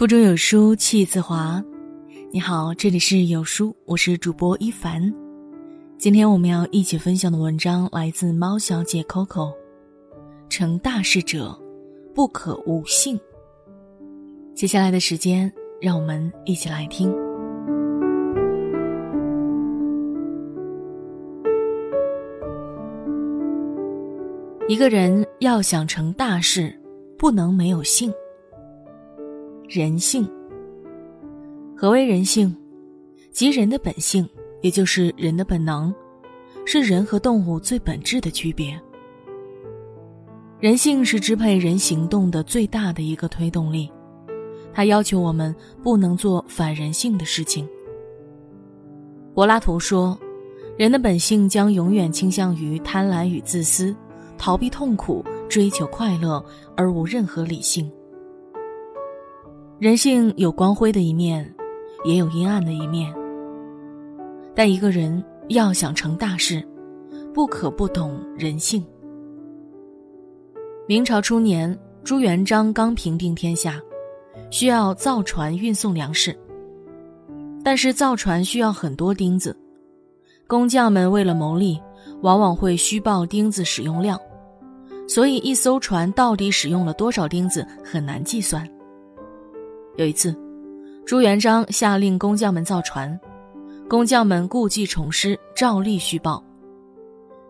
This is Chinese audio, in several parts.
腹中有书气自华。你好，这里是有书，我是主播一凡。今天我们要一起分享的文章来自猫小姐 Coco。成大事者，不可无信。接下来的时间，让我们一起来听。一个人要想成大事，不能没有性。人性。何为人性？即人的本性，也就是人的本能，是人和动物最本质的区别。人性是支配人行动的最大的一个推动力，它要求我们不能做反人性的事情。柏拉图说，人的本性将永远倾向于贪婪与自私，逃避痛苦，追求快乐，而无任何理性。人性有光辉的一面，也有阴暗的一面。但一个人要想成大事，不可不懂人性。明朝初年，朱元璋刚平定天下，需要造船运送粮食。但是造船需要很多钉子，工匠们为了牟利，往往会虚报钉子使用量，所以一艘船到底使用了多少钉子很难计算。有一次，朱元璋下令工匠们造船，工匠们故技重施，照例虚报。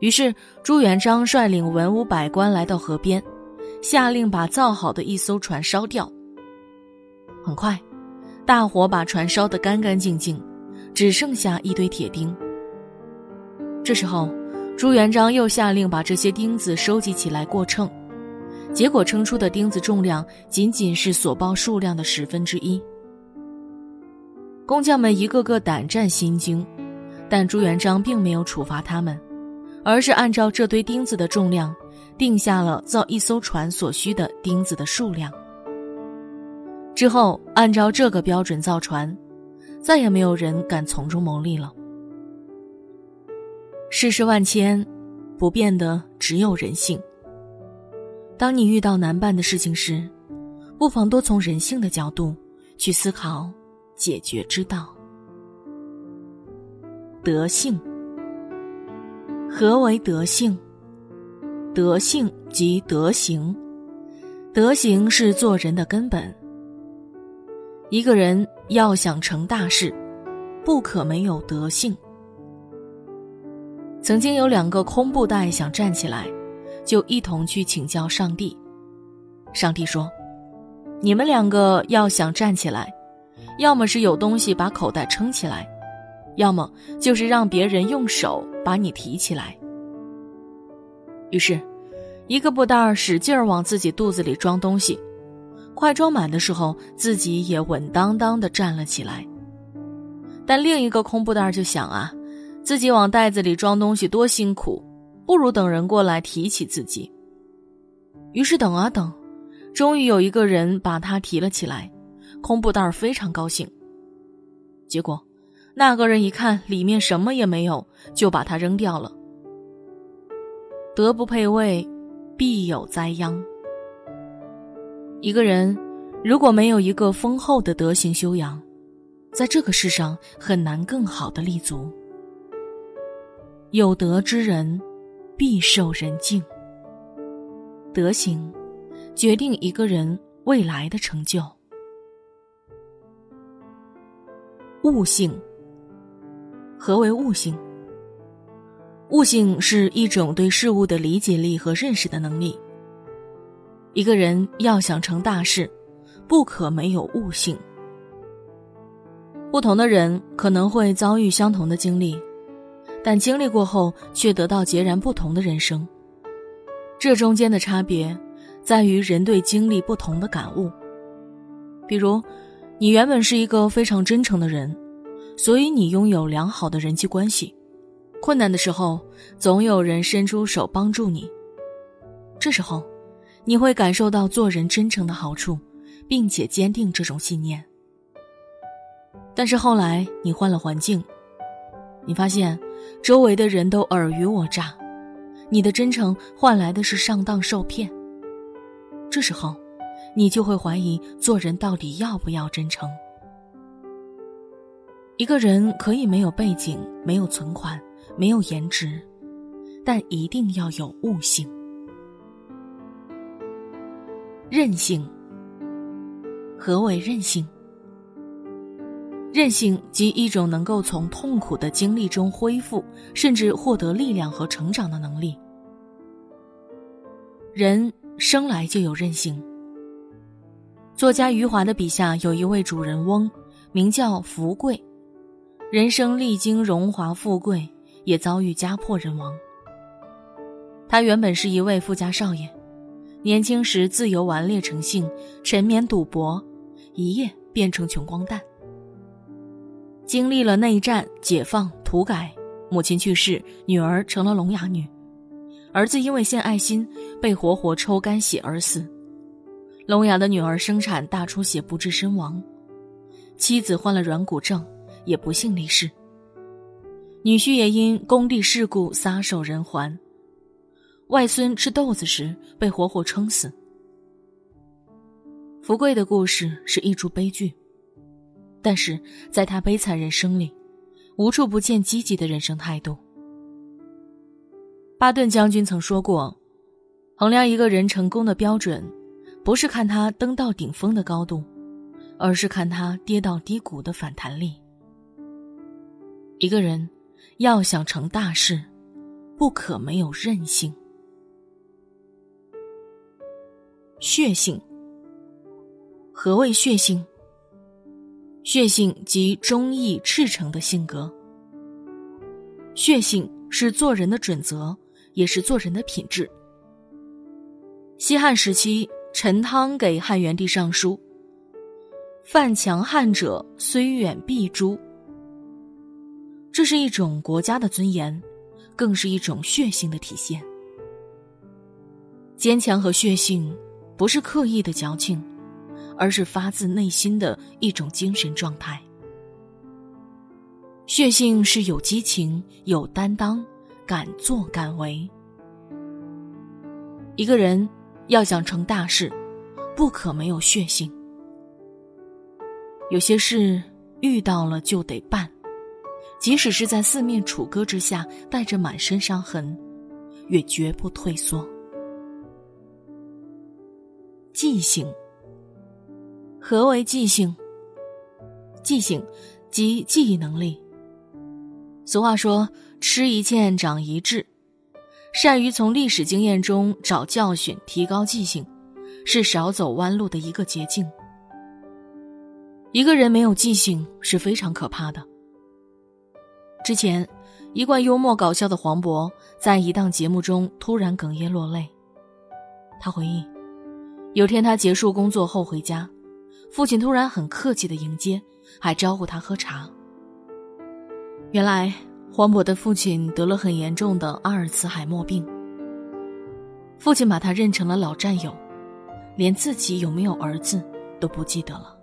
于是朱元璋率领文武百官来到河边，下令把造好的一艘船烧掉。很快，大火把船烧得干干净净，只剩下一堆铁钉。这时候，朱元璋又下令把这些钉子收集起来过秤。结果称出的钉子重量仅仅是所报数量的十分之一。工匠们一个个胆战心惊，但朱元璋并没有处罚他们，而是按照这堆钉子的重量，定下了造一艘船所需的钉子的数量。之后按照这个标准造船，再也没有人敢从中牟利了。世事万千，不变的只有人性。当你遇到难办的事情时，不妨多从人性的角度去思考解决之道。德性，何为德性？德性即德行，德行是做人的根本。一个人要想成大事，不可没有德性。曾经有两个空布袋想站起来。就一同去请教上帝。上帝说：“你们两个要想站起来，要么是有东西把口袋撑起来，要么就是让别人用手把你提起来。”于是，一个布袋使劲儿往自己肚子里装东西，快装满的时候，自己也稳当当的站了起来。但另一个空布袋就想啊，自己往袋子里装东西多辛苦。不如等人过来提起自己。于是等啊等，终于有一个人把他提了起来，空布袋非常高兴。结果，那个人一看里面什么也没有，就把它扔掉了。德不配位，必有灾殃。一个人如果没有一个丰厚的德行修养，在这个世上很难更好的立足。有德之人。必受人敬。德行，决定一个人未来的成就。悟性。何为悟性？悟性是一种对事物的理解力和认识的能力。一个人要想成大事，不可没有悟性。不同的人可能会遭遇相同的经历。但经历过后，却得到截然不同的人生。这中间的差别，在于人对经历不同的感悟。比如，你原本是一个非常真诚的人，所以你拥有良好的人际关系。困难的时候，总有人伸出手帮助你。这时候，你会感受到做人真诚的好处，并且坚定这种信念。但是后来，你换了环境。你发现，周围的人都尔虞我诈，你的真诚换来的是上当受骗。这时候，你就会怀疑做人到底要不要真诚。一个人可以没有背景、没有存款、没有颜值，但一定要有悟性、韧性。何为韧性？韧性即一种能够从痛苦的经历中恢复，甚至获得力量和成长的能力。人生来就有韧性。作家余华的笔下有一位主人翁，名叫福贵，人生历经荣华富贵，也遭遇家破人亡。他原本是一位富家少爷，年轻时自由顽劣成性，沉湎赌博，一夜变成穷光蛋。经历了内战、解放、土改，母亲去世，女儿成了聋哑女，儿子因为献爱心被活活抽干血而死，聋哑的女儿生产大出血不治身亡，妻子患了软骨症，也不幸离世。女婿也因工地事故撒手人寰，外孙吃豆子时被活活撑死。福贵的故事是一出悲剧。但是，在他悲惨人生里，无处不见积极的人生态度。巴顿将军曾说过：“衡量一个人成功的标准，不是看他登到顶峰的高度，而是看他跌到低谷的反弹力。”一个人要想成大事，不可没有韧性、血性。何谓血性？血性即忠义赤诚的性格。血性是做人的准则，也是做人的品质。西汉时期，陈汤给汉元帝上书：“犯强汉者，虽远必诛。”这是一种国家的尊严，更是一种血性的体现。坚强和血性，不是刻意的矫情。而是发自内心的一种精神状态。血性是有激情、有担当、敢作敢为。一个人要想成大事，不可没有血性。有些事遇到了就得办，即使是在四面楚歌之下，带着满身伤痕，也绝不退缩。记性。何为记性？记性即记忆能力。俗话说：“吃一堑，长一智。”善于从历史经验中找教训，提高记性，是少走弯路的一个捷径。一个人没有记性是非常可怕的。之前，一贯幽默搞笑的黄渤在一档节目中突然哽咽落泪。他回忆，有天他结束工作后回家。父亲突然很客气的迎接，还招呼他喝茶。原来黄渤的父亲得了很严重的阿尔茨海默病。父亲把他认成了老战友，连自己有没有儿子都不记得了。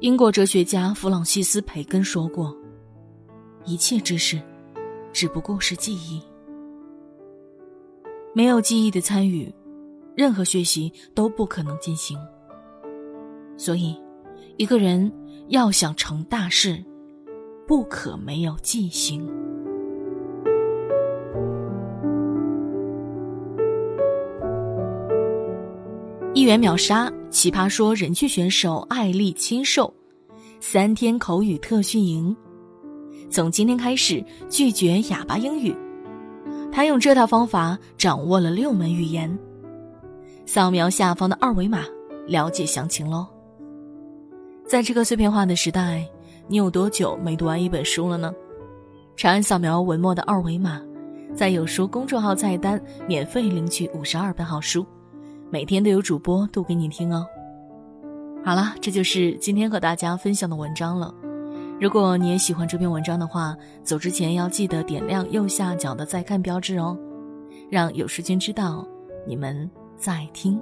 英国哲学家弗朗西斯·培根说过：“一切知识，只不过是记忆。没有记忆的参与。”任何学习都不可能进行，所以，一个人要想成大事，不可没有记性。一元秒杀奇葩说人气选手艾丽亲授三天口语特训营，从今天开始拒绝哑巴英语，他用这套方法掌握了六门语言。扫描下方的二维码，了解详情喽。在这个碎片化的时代，你有多久没读完一本书了呢？长按扫描文末的二维码，在有书公众号菜单免费领取五十二本好书，每天都有主播读给你听哦。好了，这就是今天和大家分享的文章了。如果你也喜欢这篇文章的话，走之前要记得点亮右下角的再看标志哦，让有书君知道你们。在听。